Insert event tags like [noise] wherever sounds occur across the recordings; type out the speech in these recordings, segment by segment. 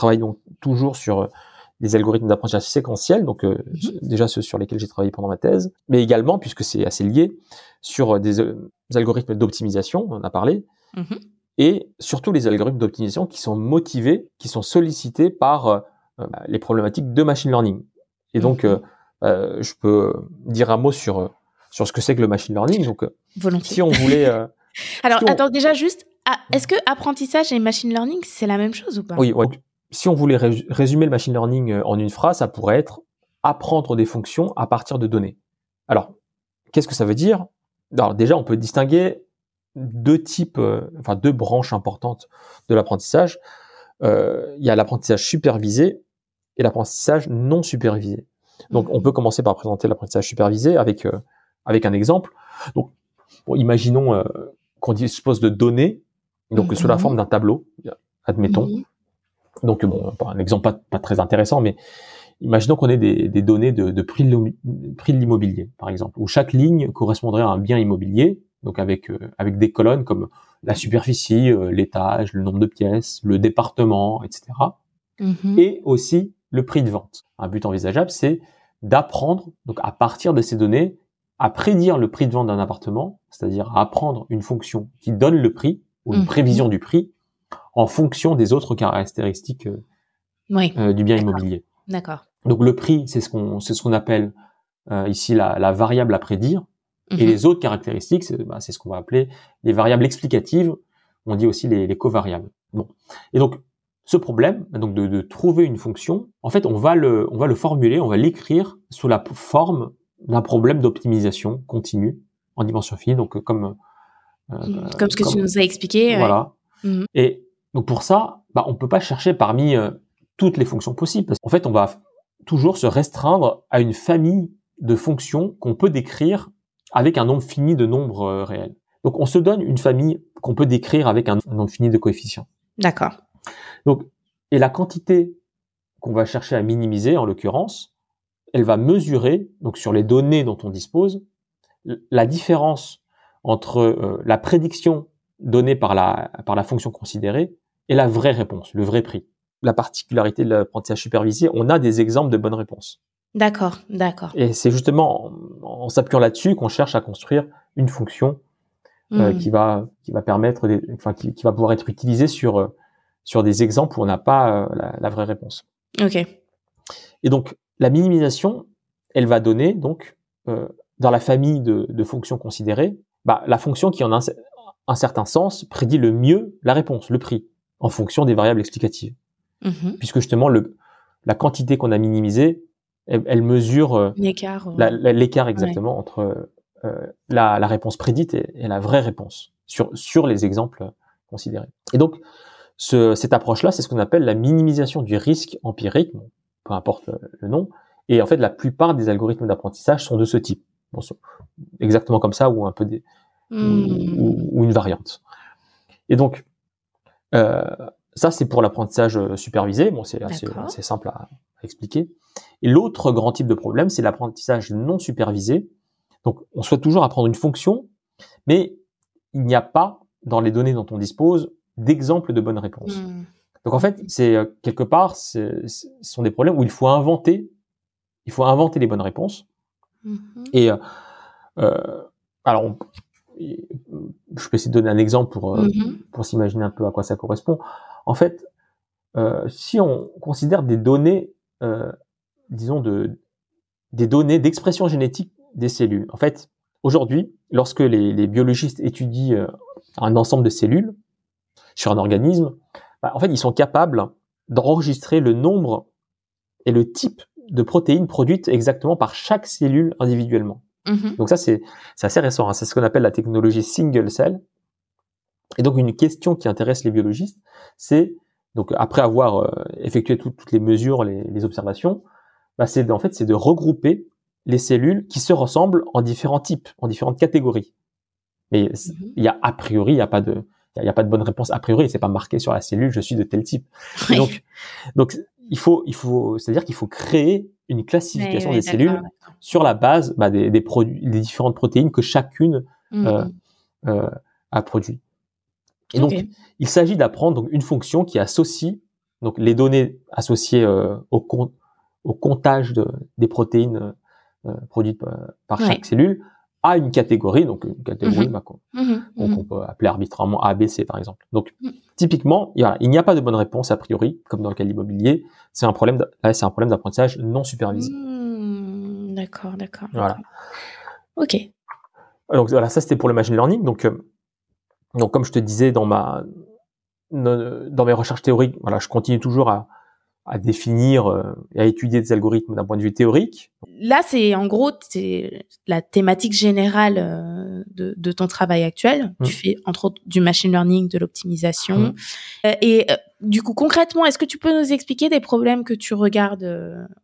travaille donc toujours sur des algorithmes d'apprentissage séquentiel, donc mhm. déjà ceux sur lesquels j'ai travaillé pendant ma thèse, mais également, puisque c'est assez lié, sur des, algorithmes d'optimisation, on en a parlé, mhm. et surtout les algorithmes d'optimisation qui sont motivés, qui sont sollicités par bah, les problématiques de machine learning. Et donc, mhm. je peux dire un mot sur sur ce que c'est que le machine learning. Donc, Volontiers. si on voulait [laughs] alors, attends, déjà juste, ah, est-ce que apprentissage et machine learning, c'est la même chose ou pas? Oui, si on voulait résumer le machine learning euh, en une phrase, ça pourrait être apprendre des fonctions à partir de données. Alors, qu'est-ce que ça veut dire? Alors déjà, on peut distinguer deux types, euh, enfin deux branches importantes de l'apprentissage. Euh, il y a l'apprentissage supervisé et l'apprentissage non supervisé. Donc, on mhm. peut commencer par présenter l'apprentissage supervisé avec avec un exemple. Donc, imaginons qu'on dispose de données, donc sous la mhm. forme d'un tableau, admettons. Donc bon, un exemple pas, très intéressant, mais imaginons qu'on ait des, données de, prix de l'immobilier, par exemple, où chaque ligne correspondrait à un bien immobilier, donc avec euh, avec des colonnes comme la superficie, euh, l'étage, le nombre de pièces, le département, etc. Mhm. Et aussi le prix de vente. Un but envisageable, c'est d'apprendre, donc à partir de ces données, à prédire le prix de vente d'un appartement, c'est-à-dire à apprendre une fonction qui donne le prix ou une mhm. prévision du prix en fonction des autres caractéristiques euh, euh, du bien immobilier. D'accord. Donc le prix, c'est ce qu'on c'est ce qu'on appelle euh, ici la, la, variable à prédire, et mhm. les autres caractéristiques, c'est bah, ce qu'on va appeler les variables explicatives. On dit aussi les, les covariables. Bon. Et donc ce problème, donc de, de, trouver une fonction, en fait, on va le on va le formuler, on va l'écrire sous la forme d'un problème d'optimisation continue en dimension finie, donc comme euh, comme ce que tu nous as expliqué. Voilà. Et donc pour ça, bah, on peut pas chercher parmi euh, toutes les fonctions possibles. Parce qu'en fait, on va toujours se restreindre à une famille de fonctions qu'on peut décrire avec un nombre fini de nombres réels. Donc on se donne une famille qu'on peut décrire avec un nombre fini de coefficients. D'accord. Donc et la quantité qu'on va chercher à minimiser, en l'occurrence, elle va mesurer, donc sur les données dont on dispose, la différence entre euh, la prédiction donnée par la, par la fonction considérée et la vraie réponse, le vrai prix. La particularité de l'apprentissage supervisé, on a des exemples de bonnes réponses. D'accord, d'accord. Et c'est justement en, s'appuyant là-dessus qu'on cherche à construire une fonction euh, hmm. qui va qui va permettre, enfin qui, va pouvoir être utilisée sur euh, sur des exemples où on n'a pas la, la, vraie réponse. Ok. Et donc la minimisation, elle va donner donc euh, dans la famille de, fonctions considérées, bah, la fonction qui en un, un, certain sens prédit le mieux la réponse, le prix, en fonction des variables explicatives. Mm-hmm. Puisque justement le, la quantité qu'on a minimisée, elle, mesure euh, l'écart, l'écart exactement entre euh, la, la, réponse prédite et, la vraie réponse sur, sur les exemples considérés. Et donc ce, cette approche-là, c'est ce qu'on appelle la minimisation du risque empirique peu importe le, nom. Et en fait, la plupart des algorithmes d'apprentissage sont de ce type. Bon, exactement comme ça ou un peu des, ou, hmm. une variante. Et donc, euh, ça c'est pour l'apprentissage euh, supervisé. Bon, c'est assez, simple à, expliquer. Et l'autre grand type de problème, c'est l'apprentissage non supervisé. Donc, on souhaite toujours apprendre une fonction, mais il n'y a pas dans les données dont on dispose d'exemples de bonnes réponses. Hmm. Donc en fait, c'est euh, quelque part, ce sont des problèmes où il faut inventer, il faut inventer les bonnes réponses. Mm-hmm. Et euh, euh, alors, je peux essayer de donner un exemple pour mm-hmm. pour s'imaginer un peu à quoi ça correspond. En fait, euh, si on considère des données, euh, disons de des données d'expression génétique des cellules. En fait, aujourd'hui, lorsque les, les biologistes étudient un ensemble de cellules sur un organisme, bah, en fait, ils sont capables d'enregistrer le nombre et le type de protéines produites exactement par chaque cellule individuellement. Mm-hmm. Donc ça, c'est assez récent. Hein. C'est ce qu'on appelle la technologie single cell. Et donc une question qui intéresse les biologistes, c'est donc après avoir euh, effectué toutes les mesures, les, observations, bah, c'est en fait c'est de regrouper les cellules qui se ressemblent en différents types, en différentes catégories. Mais mm-hmm. il y a a priori, il n'y a pas de il n'y a, pas de bonne réponse a priori, c'est pas marqué sur la cellule, je suis de tel type. [laughs] Donc, donc il faut, il faut, c'est-à-dire qu'il faut créer une classification des cellules sur la base bah, des, des produits, des différentes protéines que chacune mmh. euh, euh, a produit. Et donc, il s'agit d'apprendre une fonction qui associe donc les données associées au, au comptage de, des protéines produites par chaque cellule, à une catégorie, donc une catégorie mmh. bah, mmh qu'on peut appeler arbitrairement A, B, C par exemple. Donc mmh. Typiquement, il n'y a pas de bonne réponse a priori, comme dans le cas de l'immobilier. C'est un problème, c'est un problème d'apprentissage non supervisé. d'accord, d'accord. Voilà. Ok. Donc voilà, ça c'était pour le machine learning. Donc, euh, donc comme je te disais dans ma dans mes recherches théoriques, voilà, je continue toujours à, à définir euh, et à étudier des algorithmes d'un point de vue théorique. Là, c'est en gros c'est la thématique générale euh, de, de, ton travail actuel. Tu mmh. fais entre autres du machine learning, de l'optimisation. Mmh. Euh, et du coup, concrètement, est-ce que tu peux nous expliquer des problèmes que tu regardes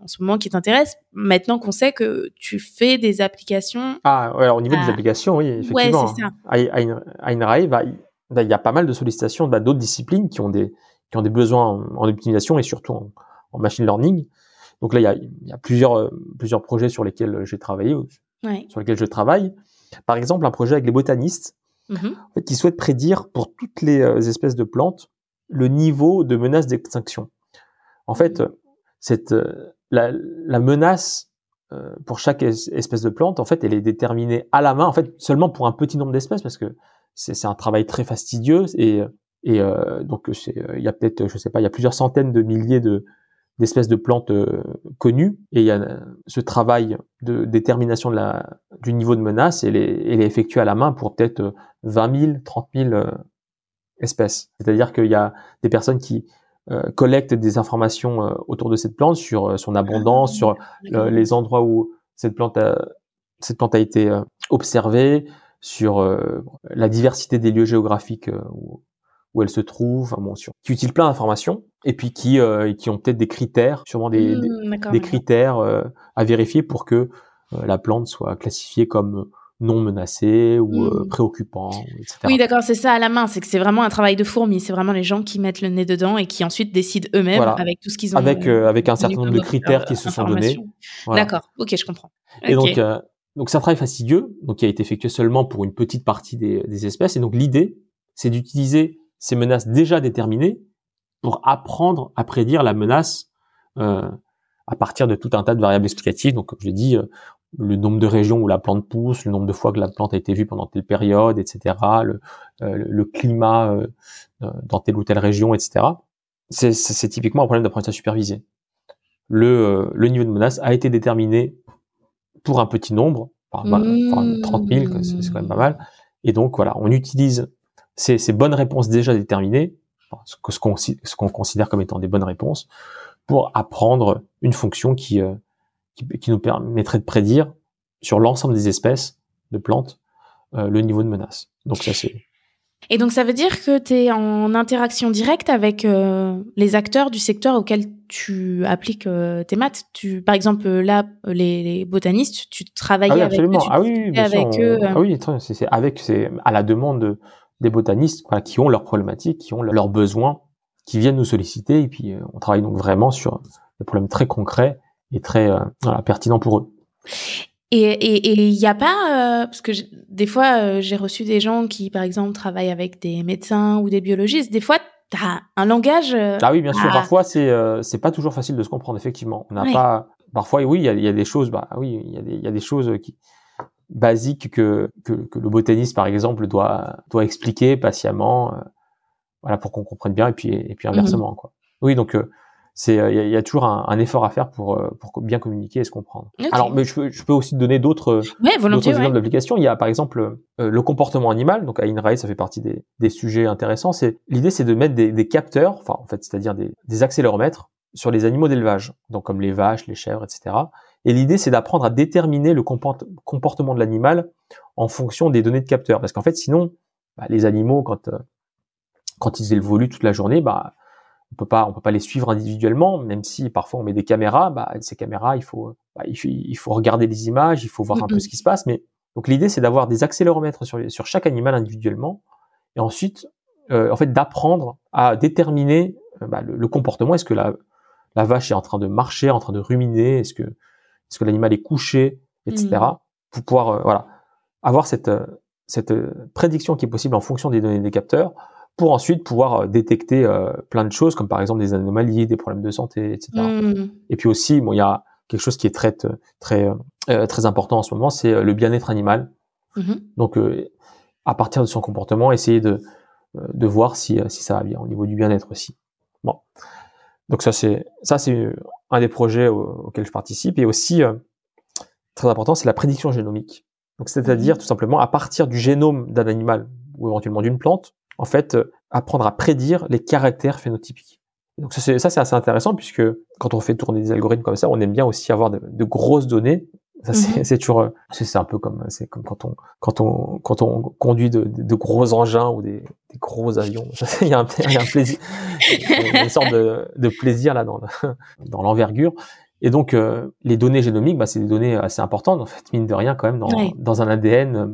en ce moment qui t'intéressent Maintenant qu'on sait que tu fais des applications? Ah, ouais, alors, au niveau des applications, oui, effectivement. Ouais, c'est ça. À, bah, il y a pas mal de sollicitations bah, d'autres disciplines qui ont des qui ont des besoins en, optimisation et surtout en, machine learning. Donc là, il y a, il y a plusieurs, euh, plusieurs projets sur lesquels j'ai travaillé, sur lesquels je travaille. Par exemple, un projet avec les botanistes mm-hmm. en fait, qui souhaitent prédire pour toutes les euh, espèces de plantes le niveau de menace d'extinction. En fait, mm-hmm. cette, euh, la, la menace pour chaque espèce de plante, en fait, elle est déterminée à la main, en fait, seulement pour un petit nombre d'espèces, parce que c'est un travail très fastidieux et et euh, donc euh, il y a peut-être, je sais pas, il y a plusieurs centaines de milliers de d'espèces de plantes euh, connues et il y a ce travail de détermination de la, du niveau de menace et est, est effectué à la main pour peut-être 20 000, 30 000 espèces. C'est-à-dire qu'il y a des personnes qui collectent des informations autour de cette plante sur son abondance, sur les endroits où cette plante a, cette plante a été observée, sur la diversité des lieux géographiques où, où elle se trouve, enfin bon, sur, qui utilisent plein d'informations et puis qui euh, qui ont peut-être des critères, sûrement des, mmh, des, critères euh, à vérifier pour que euh, la plante soit classifiée comme non menacée ou mmh. préoccupant, etc. Oui, d'accord, c'est ça à la main, c'est que c'est vraiment un travail de fourmi, c'est vraiment les gens qui mettent le nez dedans et qui ensuite décident eux-mêmes avec tout ce qu'ils ont. Avec avec un certain nombre de critères qui se sont donnés. D'accord, ok, je comprends. Et donc donc c'est un travail fastidieux, donc qui a été effectué seulement pour une petite partie des, des espèces. Et donc l'idée, c'est d'utiliser ces menaces déjà déterminées pour apprendre à prédire la menace euh, à partir de tout un tas de variables explicatives. Donc, comme je l'ai dit, euh, le nombre de régions où la plante pousse, le nombre de fois que la plante a été vue pendant telle période, etc., le, euh, le climat euh, dans telle ou telle région, etc. C'est typiquement un problème d'apprentissage supervisé. Le, le niveau de menace a été déterminé pour un petit nombre, par, 30 000, c'est quand même pas mal. Et donc voilà, on utilise ces, ces bonnes réponses déjà déterminées, ce qu'on ce qu'on considère comme étant des bonnes réponses, pour apprendre une fonction qui, euh, qui, qui, nous permettrait de prédire sur l'ensemble des espèces de plantes euh, le niveau de menace. Donc ça c'est et donc ça veut dire que tu es en interaction directe avec euh, les acteurs du secteur auquel tu appliques tes maths. Tu, par exemple, là, les, les botanistes, tu travailles ah avec eux, tu ah oui, avec eux. Ah oui, c'est avec, c'est à la demande de, des botanistes qui ont leurs problématiques, qui ont leurs besoins, qui viennent nous solliciter. Et puis, euh, on travaille donc vraiment sur des problèmes très concrets et très euh, pertinents pour eux. Et il n'y a pas, euh, parce que des fois, j'ai reçu des gens qui, par exemple, travaillent avec des médecins ou des biologistes. Des fois, tu as un langage. ah oui, bien sûr. Parfois, c'est c'est pas toujours facile de se comprendre, effectivement. On n'a pas. Parfois, oui, il y a, y a, des choses. Bah oui, il y, a des, y a des choses qui basique que, que, que, le botaniste, par exemple, doit, doit expliquer patiemment, euh, voilà, pour qu'on comprenne bien, et puis, et puis inversement, quoi. Oui, donc euh, c'est euh, il y, a toujours un, un, effort à faire pour pour bien communiquer et se comprendre. Alors, mais je peux, je peux aussi donner d'autres ouais, exemples d'applications. Il y a par exemple le comportement animal. Donc à INRAE, ça fait partie des, des sujets intéressants. C'est l'idée, c'est de mettre des, des capteurs, enfin en fait, c'est-à-dire des, des accéléromètres sur les animaux d'élevage, donc comme les vaches, les chèvres, etc. Et l'idée, c'est d'apprendre à déterminer le comportement de l'animal en fonction des données de capteurs. Parce qu'en fait, sinon, bah, les animaux, quand, euh, quand ils évoluent toute la journée, bah, on peut pas, on peut pas les suivre individuellement, même si parfois on met des caméras. Bah, ces caméras, il faut, bah, il faut, regarder les images, il faut voir un peu ce qui se passe. Mais donc l'idée, c'est d'avoir des accéléromètres sur, sur chaque animal individuellement, et ensuite, euh, en fait, d'apprendre à déterminer euh, bah, le, le, comportement. Est-ce que la, la vache est en train de marcher, en train de ruminer? Est-ce que est-ce que l'animal est couché, etc. Mmh. Pour pouvoir euh, voilà avoir cette euh, cette euh, prédiction qui est possible en fonction des données des capteurs pour ensuite pouvoir détecter plein de choses, comme par exemple des anomalies, des problèmes de santé, etc. Mmh. Et puis aussi, bon, il y a quelque chose qui est très très très important en ce moment, c'est le bien-être animal. Mmh. Donc, à partir de son comportement, essayer de de voir si si ça va bien au niveau du bien-être aussi. Bon, donc ça c'est ça c'est un des projets auxquels je participe et aussi très important, c'est la prédiction génomique. Donc, c'est-à-dire mhm. tout simplement à partir du génome d'un animal ou éventuellement d'une plante, en fait, euh, apprendre à prédire les caractères phénotypiques. Donc ça c'est ça c'est assez intéressant puisque quand on fait tourner des algorithmes comme ça, on aime bien aussi avoir de, grosses données. Ça c'est mhm. toujours euh, c'est un peu comme c'est comme quand on quand on quand on conduit de, de gros engins ou des, des gros avions. [laughs] il, y a un, il y a un plaisir, une sorte de, de plaisir là dans dans l'envergure. Et donc, euh, les données génomiques, bah, c'est des données assez importantes, en fait, mine de rien, quand même, dans, dans un ADN, euh,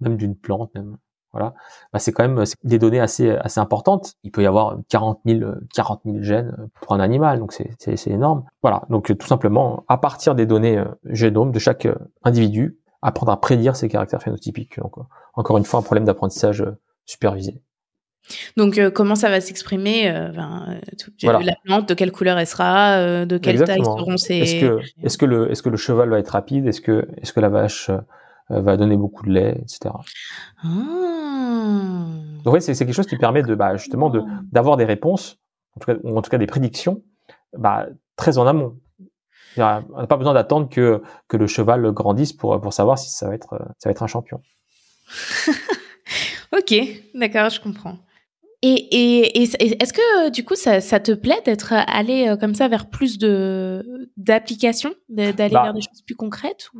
même d'une plante, même. Voilà. Bah, c'est quand même des données assez, assez importantes. Il peut y avoir 40 000, 40 000 gènes pour un animal, donc c'est, c'est, énorme. Voilà. Donc, tout simplement, à partir des données euh, génomes de chaque individu, apprendre à prédire ses caractères phénotypiques. Donc, encore une fois, un problème d'apprentissage supervisé. Donc, euh, comment ça va s'exprimer euh, euh, La plante, de quelle couleur elle sera, de quelle taille seront ses. Est-ce que, est-ce que le, est-ce que le cheval va être rapide? Est-ce que, est-ce que la vache va donner beaucoup de lait, etc. Ah. Donc, ouais, c'est, quelque chose qui permet de, bah, justement, de d'avoir des réponses, en tout cas, ou en tout cas des prédictions, bah, très en amont. On n'a pas besoin d'attendre que que le cheval grandisse pour pour savoir si ça va être ça va être un champion. [laughs] ok, d'accord, je comprends. Et, est-ce que du coup ça, te plaît d'être allé euh, comme ça vers plus de d'applications, d'aller bah vers des choses plus concrètes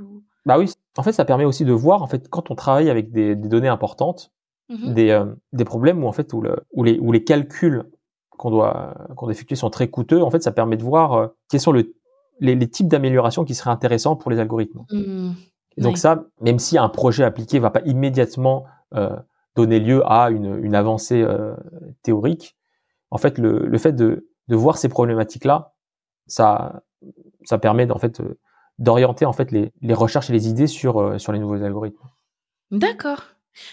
Bah oui, en fait ça permet aussi de voir en fait quand on travaille avec des, données importantes, mmh des, euh, des problèmes où en fait où, le, où les où les calculs qu'on doit qu'on doit effectuer sont très coûteux. En fait ça permet de voir euh, quels sont le, les, types d'améliorations qui seraient intéressants pour les algorithmes. Mmh. Et donc ça, même si un projet appliqué va pas immédiatement donner lieu à une, une avancée euh, théorique. En fait, le, le fait de, de, voir ces problématiques-là, ça, ça permet en fait euh, d'orienter en fait les, les, recherches et les idées sur euh, sur les nouveaux algorithmes. D'accord.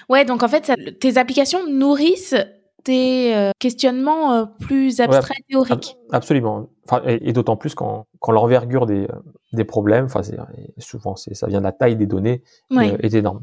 Ouais, donc en fait, ça, tes applications nourrissent tes questionnements plus abstraits, théoriques. Absolument. Enfin, et, d'autant plus quand, quand l'envergure des, des problèmes, enfin, souvent ça vient de la taille des données, est énorme.